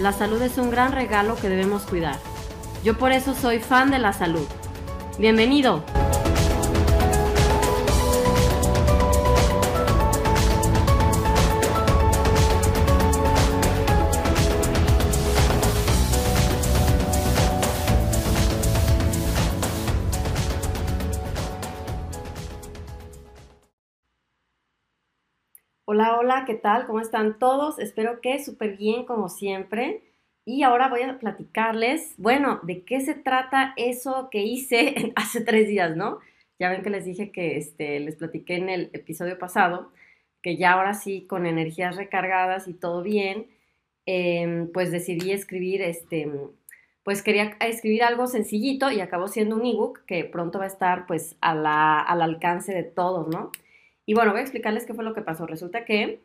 la salud es un gran regalo que debemos cuidar. Yo por eso soy fan de la salud. Bienvenido. ¿Qué tal? ¿Cómo están todos? Espero que súper bien como siempre. Y ahora voy a platicarles, bueno, de qué se trata eso que hice hace tres días, ¿no? Ya ven que les dije que este, les platiqué en el episodio pasado, que ya ahora sí, con energías recargadas y todo bien, em, pues decidí escribir, este, pues quería escribir algo sencillito y acabó siendo un ebook que pronto va a estar pues al alcance de todos, ¿no? Y bueno, voy a explicarles qué fue lo que pasó. Resulta que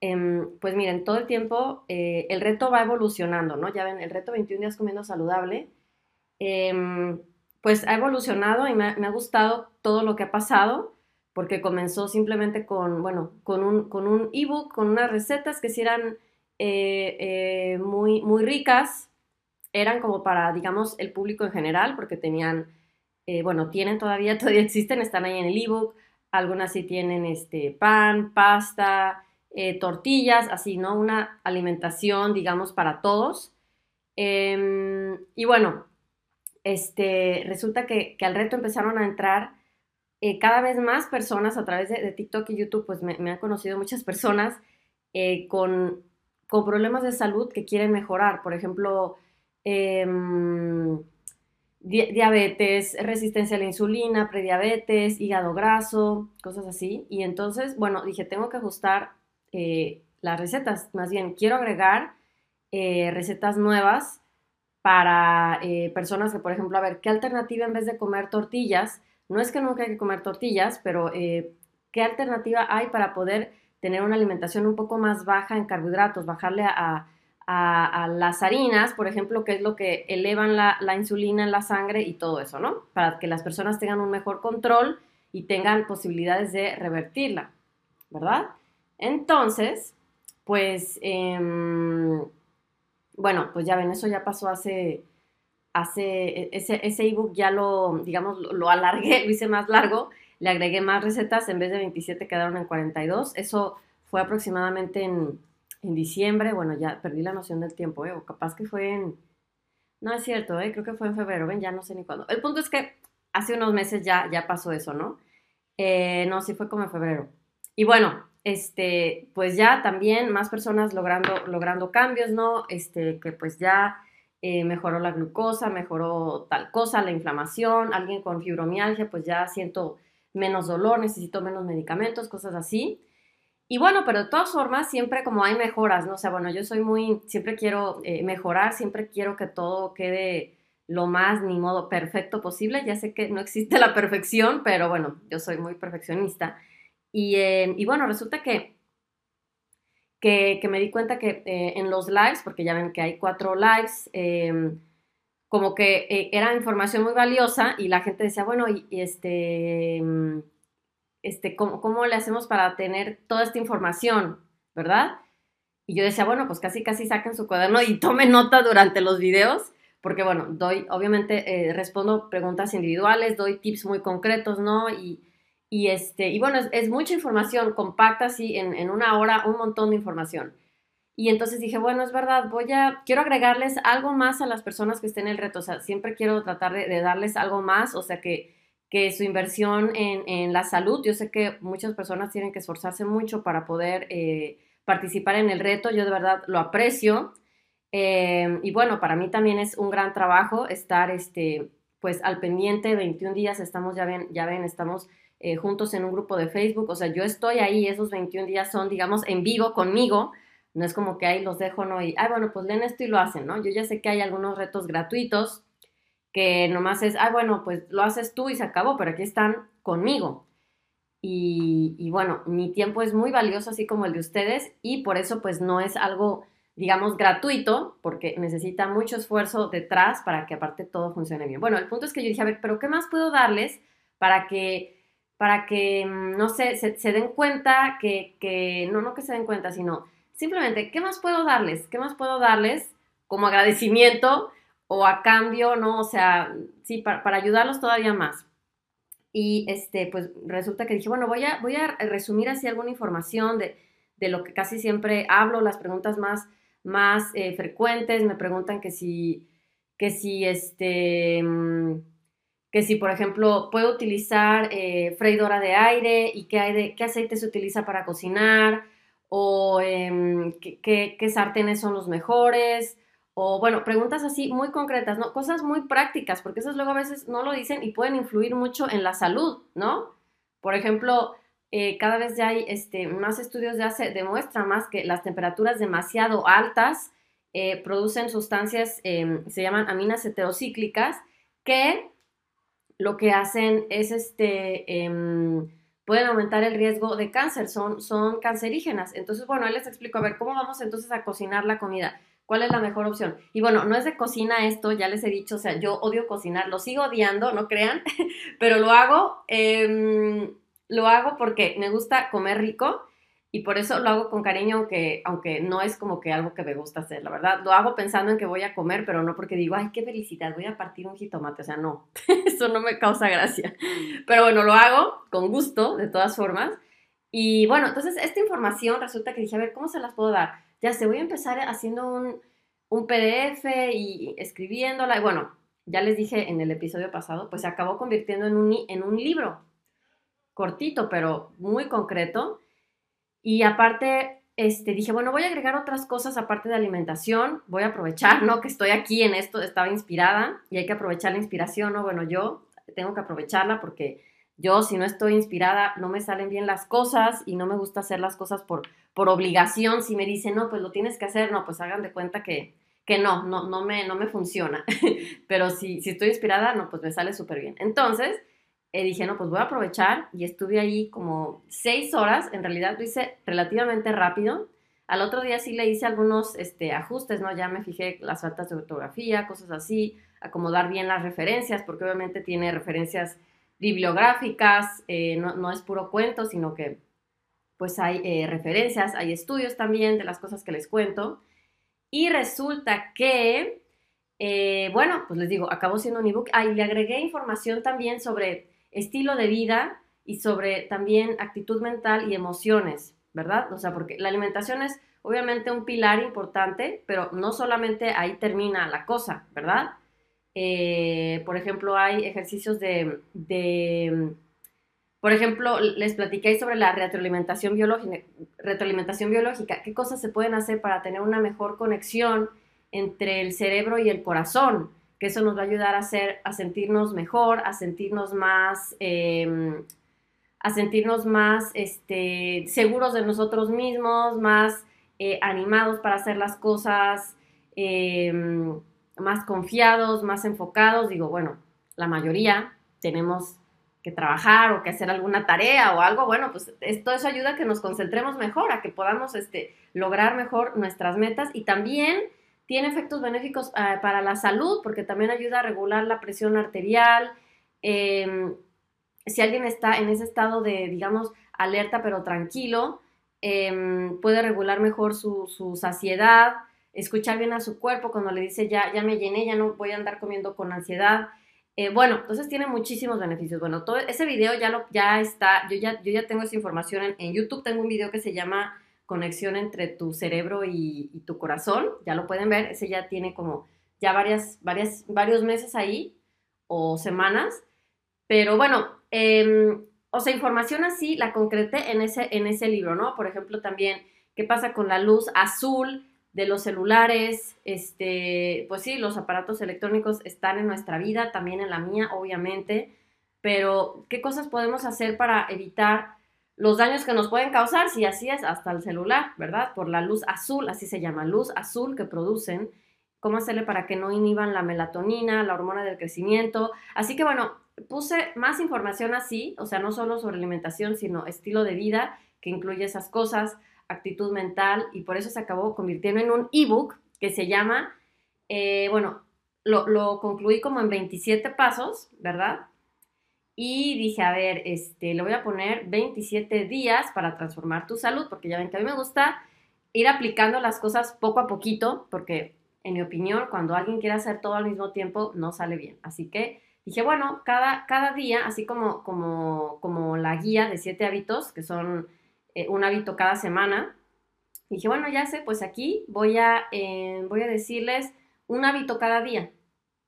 Em, pues miren, todo el tiempo eh, el reto va evolucionando, ¿no? Ya ven, el reto 21 días comiendo saludable, em, pues ha evolucionado y me ha, gustado todo lo que ha pasado, porque comenzó simplemente con, bueno, con un, con un ebook, con unas recetas que sí eran eh, eh, muy, muy ricas, eran como para, digamos, el público en general, porque tenían, bueno, tienen todavía, todavía existen, están ahí en el ebook, algunas sí tienen este, pan, pasta, eh, tortillas, así, ¿no? Una alimentación, digamos, para todos. Em, y bueno, este, resulta que, al reto empezaron a entrar eh, cada vez más personas a través de, TikTok y YouTube, pues me, han conocido muchas personas eh, con, con, problemas de salud que quieren mejorar. Por ejemplo, em, diabetes, resistencia a la insulina, prediabetes, hígado graso, cosas así. Y entonces, bueno, dije, tengo que ajustar eh, las recetas, más bien quiero agregar eh, recetas nuevas para eh, personas que, por ejemplo, a ver, ¿qué alternativa en vez de comer tortillas? No es que nunca hay que comer tortillas, pero ¿qué alternativa hay para poder tener una alimentación un poco más baja en carbohidratos, bajarle a, las harinas, por ejemplo, que es lo que elevan la, la, insulina en la sangre y todo eso, ¿no? Para que las personas tengan un mejor control y tengan posibilidades de revertirla, ¿verdad? Entonces, pues, em, bueno, pues ya ven, eso ya pasó hace, hace, e, ese, ebook ya lo, digamos, lo, alargué, lo hice más largo, le agregué más recetas, en vez de 27 quedaron en 42, eso fue aproximadamente en, diciembre, bueno, ya perdí la noción del tiempo, ¿eh? o capaz que fue en, no es cierto, ¿eh? creo que fue en febrero, ven, ya no sé ni cuándo. El punto es que hace unos meses ya, ya pasó eso, ¿no? Eh, no, sí fue como en febrero. Y bueno, este, pues ya también más personas logrando, logrando cambios, ¿no? Este, que pues ya eh, mejoró la glucosa, mejoró tal cosa, la inflamación, alguien con fibromialgia, pues ya siento menos dolor, necesito menos medicamentos, cosas así. Y bueno, pero de todas formas, siempre como hay mejoras, ¿no? O sea, bueno, yo soy muy, siempre quiero eh, mejorar, siempre quiero que todo quede lo más, ni modo, perfecto posible. Ya sé que no existe la perfección, pero bueno, yo soy muy perfeccionista. Eh, y, bueno, resulta que, que, me di cuenta que eh, en los lives, porque ya ven que hay cuatro lives, em, como que eh, era información muy valiosa y la gente decía, bueno, y, este, em, este ¿cómo, ¿cómo, le hacemos para tener toda esta información? ¿Verdad? Y yo decía, bueno, pues casi, casi saquen su cuaderno y tomen nota durante los videos, porque bueno, doy, obviamente respondo preguntas individuales, doy tips muy concretos, ¿no? Y, y, este, y bueno, es, mucha información compacta, así, en, una hora, un montón de información. Y entonces dije, bueno, es verdad, voy a, quiero agregarles algo más a las personas que estén en el reto, o sea, siempre quiero tratar de, darles algo más, o sea, que, que su inversión en, en, la salud, yo sé que muchas personas tienen que esforzarse mucho para poder eh, participar en el reto, yo de verdad lo aprecio. Eh, y bueno, para mí también es un gran trabajo estar, este, pues, al pendiente, 21 días, estamos, ya ven, ya ven, estamos eh, juntos en un grupo de Facebook, o sea, yo estoy ahí, esos 21 días son, digamos, en vivo conmigo, no es como que ahí los dejo, ¿no? Y, ay, bueno, pues leen esto y lo hacen, ¿no? Yo ya sé que hay algunos retos gratuitos que nomás es, ay, bueno, pues lo haces tú y se acabó, pero aquí están conmigo. Y, y, bueno, mi tiempo es muy valioso, así como el de ustedes, y por eso pues no es algo, digamos, gratuito, porque necesita mucho esfuerzo detrás para que aparte todo funcione bien. Bueno, el punto es que yo dije, a ver, pero ¿qué más puedo darles para que, para que, mm, no sé, se, den cuenta que, que, no, no que se den cuenta, sino simplemente, ¿qué más puedo darles? ¿Qué más puedo darles como agradecimiento o a cambio, no? O sea, sí, para, ayudarlos todavía más. Y este, pues resulta que dije, bueno, voy a, voy a resumir así alguna información de, lo que casi siempre hablo, las preguntas más, más eh, frecuentes, me preguntan que si, que si este, mm, que si por ejemplo puedo utilizar eh, freidora de aire y qué, qué aceite se utiliza para cocinar, o em, ¿qué, sartenes son los mejores, o bueno, preguntas así muy concretas, ¿no? Cosas muy prácticas, porque esas luego a veces no lo dicen y pueden influir mucho en la salud, ¿no? Por ejemplo, eh, cada vez ya hay este, más estudios ya se demuestra más que las temperaturas demasiado altas eh, producen sustancias, em, se llaman aminas heterocíclicas, que lo que hacen es este, em, pueden aumentar el riesgo de cáncer, son, son cancerígenas. Entonces, bueno, ahí les explico, a ver, ¿cómo vamos entonces a cocinar la comida? ¿Cuál es la mejor opción? Y bueno, no es de cocina esto, ya les he dicho, o sea, yo odio cocinar, lo sigo odiando, no crean, pero lo hago, em, lo hago porque me gusta comer rico y por eso lo hago con cariño, aunque, aunque no es como que algo que me gusta hacer, la verdad. Lo hago pensando en que voy a comer, pero no porque digo, ay, qué felicidad, voy a partir un jitomate. O sea, no, eso no me causa gracia. Pero bueno, lo hago con gusto, de todas formas. Y bueno, entonces esta información resulta que dije, a ver, ¿cómo se las puedo dar? Ya sé, voy a empezar haciendo un, un PDF y escribiéndola. Y bueno, ya les dije en el episodio pasado, pues se acabó convirtiendo en un, en un libro cortito, pero muy concreto y aparte, este, dije, bueno, voy a agregar otras cosas aparte de alimentación, voy a aprovechar, ¿no? Que estoy aquí en esto, estaba inspirada y hay que aprovechar la inspiración, ¿no? Bueno, yo tengo que aprovecharla porque yo si no estoy inspirada no me salen bien las cosas y no me gusta hacer las cosas por, por obligación. Si me dicen, no, pues lo tienes que hacer, no, pues hagan de cuenta que, que no, no, no, me, no me funciona. Pero si, si estoy inspirada, no, pues me sale súper bien. Entonces, eh, dije, no, pues voy a aprovechar y estuve ahí como seis horas, en realidad lo hice relativamente rápido. Al otro día sí le hice algunos este, ajustes, ¿no? Ya me fijé las faltas de ortografía, cosas así, acomodar bien las referencias, porque obviamente tiene referencias bibliográficas, eh, no, es puro cuento, sino que pues hay eh, referencias, hay estudios también de las cosas que les cuento. Y resulta que, bueno, pues les digo, acabó siendo un ebook. Ahí le agregué información también sobre estilo de vida y sobre también actitud mental y emociones, ¿verdad? O sea, porque la alimentación es obviamente un pilar importante, pero no solamente ahí termina la cosa, ¿verdad? Eh, por ejemplo, hay ejercicios de, por ejemplo, les platiqué sobre la retroalimentación biológica, retroalimentación biológica. ¿Qué cosas se pueden hacer para tener una mejor conexión entre el cerebro y el corazón? Que eso nos va a ayudar a, hacer, a sentirnos mejor, a sentirnos más, em, a sentirnos más este, seguros de nosotros mismos, más eh, animados para hacer las cosas, em, más confiados, más enfocados. Digo, bueno, la mayoría tenemos que trabajar o que hacer alguna tarea o algo, bueno, pues esto eso ayuda a que nos concentremos mejor, a que podamos este, lograr mejor nuestras metas y también tiene efectos benéficos ah, para la salud porque también ayuda a regular la presión arterial. Em, si alguien está en ese estado de, digamos, alerta pero tranquilo, em, puede regular mejor su, saciedad, escuchar bien a su cuerpo cuando le dice ya, ya me llené, ya no voy a andar comiendo con ansiedad. Eh, bueno, entonces tiene muchísimos beneficios. Bueno, todo ese video ya, lo, ya está, yo ya, yo ya tengo esa información en YouTube, tengo un video que se llama conexión entre tu cerebro y, tu corazón, ya lo pueden ver, ese ya tiene como ya varias, varias, varios meses ahí o semanas, pero bueno, em, o sea, información así la concreté en ese, en ese libro, ¿no? Por ejemplo, también, ¿qué pasa con la luz azul de los celulares? Este, pues sí, los aparatos electrónicos están en nuestra vida, también en la mía, obviamente, pero ¿qué cosas podemos hacer para evitar los daños que nos pueden causar, si así es, hasta el celular, ¿verdad? Por la luz azul, así se llama, luz azul que producen. ¿Cómo hacerle para que no inhiban la melatonina, la hormona del crecimiento? Así que bueno, puse más información así, o sea, no solo sobre alimentación, sino estilo de vida, que incluye esas cosas, actitud mental, y por eso se acabó convirtiendo en un ebook que se llama, eh, bueno, lo, lo concluí como en 27 pasos, ¿verdad? Y dije, a ver, este, le voy a poner 27 días para transformar tu salud, porque ya ven que a mí me gusta ir aplicando las cosas poco a poquito, porque en mi opinión, cuando alguien quiere hacer todo al mismo tiempo, no sale bien. Así que dije, bueno, cada, cada día, así como, como, como la guía de siete hábitos, que son eh, un hábito cada semana, dije, bueno, ya sé, pues aquí voy a, eh, voy a decirles un hábito cada día,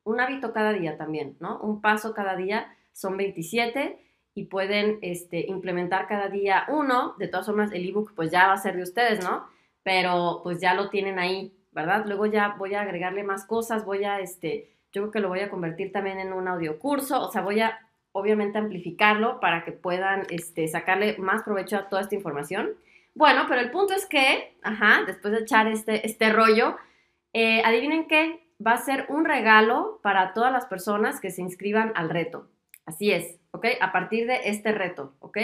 un hábito cada día también, ¿no? Un paso cada día son 27 y pueden este, implementar cada día uno. De todas formas, el ebook pues ya va a ser de ustedes, ¿no? Pero pues ya lo tienen ahí, ¿verdad? Luego ya voy a agregarle más cosas, voy a, este, yo creo que lo voy a convertir también en un audio curso, o sea, voy a obviamente amplificarlo para que puedan este, sacarle más provecho a toda esta información. Bueno, pero el punto es que, ajá, después de echar este, este rollo, eh, adivinen qué, va a ser un regalo para todas las personas que se inscriban al reto. Así es, ¿ok? A partir de este reto, ¿ok?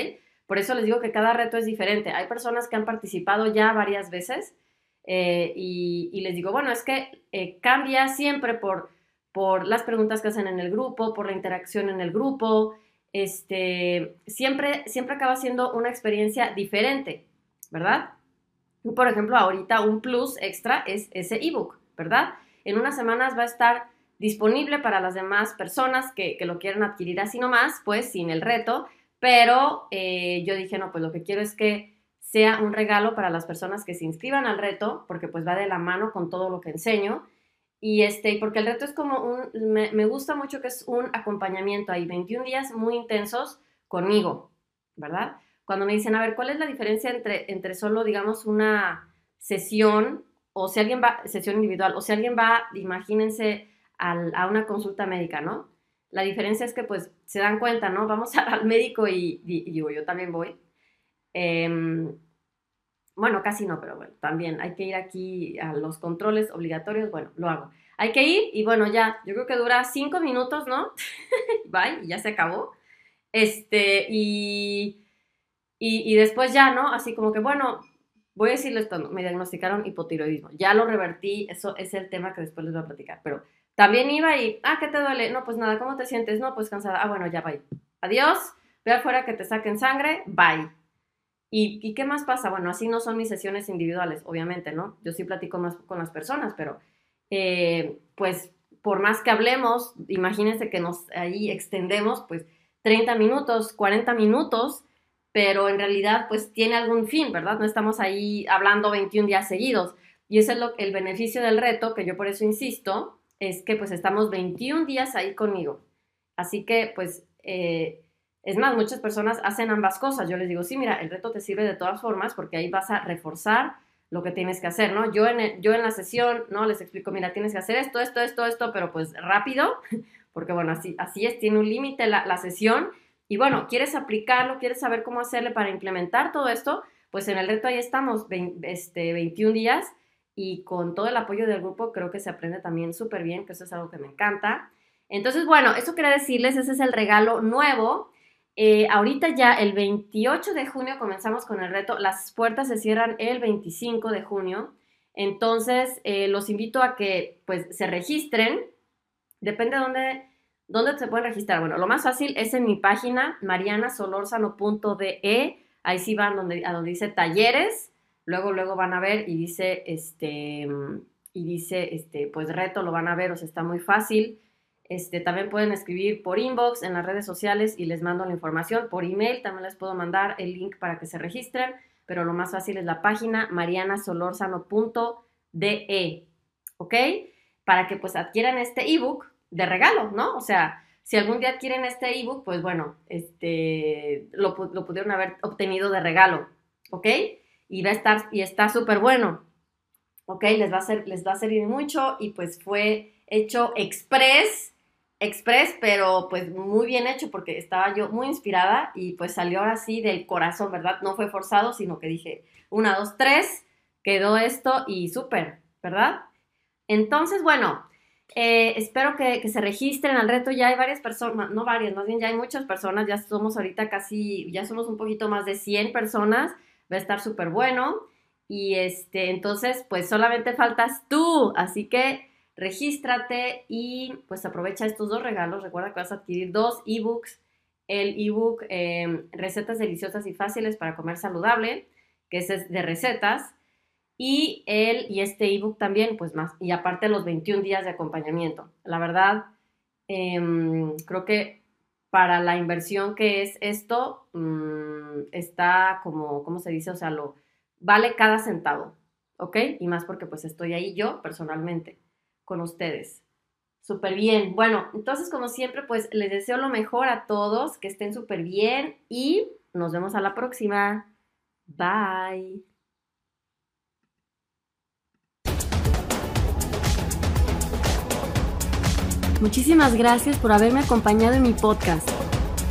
Por eso les digo que cada reto es diferente. Hay personas que han participado ya varias veces eh, y, les digo, bueno, es que eh, cambia siempre por, por las preguntas que hacen en el grupo, por la interacción en el grupo. Este, siempre, siempre acaba siendo una experiencia diferente, ¿verdad? Por ejemplo, ahorita un plus extra es ese ebook, ¿verdad? En unas semanas va a estar disponible para las demás personas que, lo quieran adquirir así nomás, pues sin el reto, pero eh, yo dije, no, pues lo que quiero es que sea un regalo para las personas que se inscriban al reto, porque pues va de la mano con todo lo que enseño. Y este, porque el reto es como un, me, gusta mucho que es un acompañamiento ahí, 21 días muy intensos conmigo, ¿verdad? Cuando me dicen, a ver, ¿cuál es la diferencia entre, entre solo, digamos, una sesión, o si alguien va, sesión individual, o si alguien va, imagínense, a una consulta médica, ¿no? La diferencia es que pues se dan cuenta, ¿no? Vamos al médico y, digo, yo también voy. Em, bueno, casi no, pero bueno, también hay que ir aquí a los controles obligatorios, bueno, lo hago. Hay que ir y bueno, ya, yo creo que dura cinco minutos, ¿no? Bye, y ya se acabó. Este, y, y, y, después ya, ¿no? Así como que, bueno, voy a decirles esto, me diagnosticaron hipotiroidismo. Ya lo revertí, eso es el tema que después les voy a platicar, pero también iba y, ah, ¿qué te duele? No, pues nada, ¿cómo te sientes? No, pues cansada. Ah, bueno, ya, bye. Adiós, ve afuera que te saquen sangre, bye. ¿Y, ¿Y, qué más pasa? Bueno, así no son mis sesiones individuales, obviamente, ¿no? Yo sí platico más con las personas, pero eh, pues por más que hablemos, imagínense que nos ahí extendemos, pues 30 minutos, 40 minutos, pero en realidad pues tiene algún fin, ¿verdad? No estamos ahí hablando 21 días seguidos. Y ese es el beneficio del reto, que yo por eso insisto, es que pues estamos 21 días ahí conmigo. Así que pues, eh, es más, muchas personas hacen ambas cosas. Yo les digo, sí, mira, el reto te sirve de todas formas porque ahí vas a reforzar lo que tienes que hacer, ¿no? Yo en, yo en la sesión, ¿no? Les explico, mira, tienes que hacer esto, esto, esto, esto, pero pues rápido, porque bueno, así, así es, tiene un límite la, la sesión. Y bueno, quieres aplicarlo, quieres saber cómo hacerle para implementar todo esto, pues en el reto ahí estamos, este, 21 días y con todo el apoyo del grupo creo que se aprende también súper bien, que eso es algo que me encanta. Entonces, bueno, eso quería decirles, ese es el regalo nuevo. Eh, ahorita ya el 28 de junio comenzamos con el reto, las puertas se cierran el 25 de junio, entonces eh, los invito a que pues se registren, depende de dónde, dónde se pueden registrar. Bueno, lo más fácil es en mi página marianasolorzano.de, ahí sí van donde, a donde dice talleres, luego, luego van a ver y dice, este, y dice, este, pues reto, lo van a ver, o sea, está muy fácil. Este, también pueden escribir por inbox en las redes sociales y les mando la información. Por email también les puedo mandar el link para que se registren, pero lo más fácil es la página marianasolorzano.de, ¿ok? Para que pues adquieran este ebook de regalo, ¿no? O sea, si algún día adquieren este ebook, pues bueno, este, lo, lo pudieron haber obtenido de regalo, ¿ok? Y va a estar, y está súper bueno, ¿ok? Les va, a ser, les va a servir mucho y pues fue hecho express express, pero pues muy bien hecho porque estaba yo muy inspirada y pues salió ahora sí del corazón, ¿verdad? No fue forzado, sino que dije, una, dos, tres, quedó esto y súper, ¿verdad? Entonces, bueno, eh, espero que, que, se registren al reto. Ya hay varias personas, no varias, más bien ya hay muchas personas, ya somos ahorita casi, ya somos un poquito más de 100 personas, va a estar súper bueno. Y este, entonces, pues solamente faltas tú, así que regístrate y pues aprovecha estos dos regalos. Recuerda que vas a adquirir dos ebooks. El ebook em, Recetas deliciosas y fáciles para comer saludable, que es de recetas. Y, el, y este ebook también, pues más. Y aparte los 21 días de acompañamiento. La verdad, em, creo que para la inversión que es esto, mm, está como, ¿cómo se dice? O sea, lo vale cada centavo, ¿ok? Y más porque pues estoy ahí yo personalmente con ustedes. Súper bien. Bueno, entonces como siempre, pues les deseo lo mejor a todos, que estén súper bien y nos vemos a la próxima. Bye. Muchísimas gracias por haberme acompañado en mi podcast.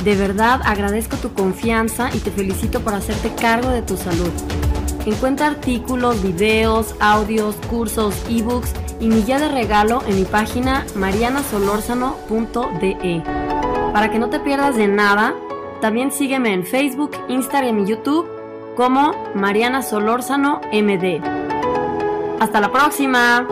De verdad agradezco tu confianza y te felicito por hacerte cargo de tu salud. Encuentra artículos, videos, audios, cursos, ebooks y mi guía de regalo en mi página marianasolorzano.de. Para que no te pierdas de nada, también sígueme en Facebook, Instagram y YouTube como Mariana Solórzano MD. Hasta la próxima.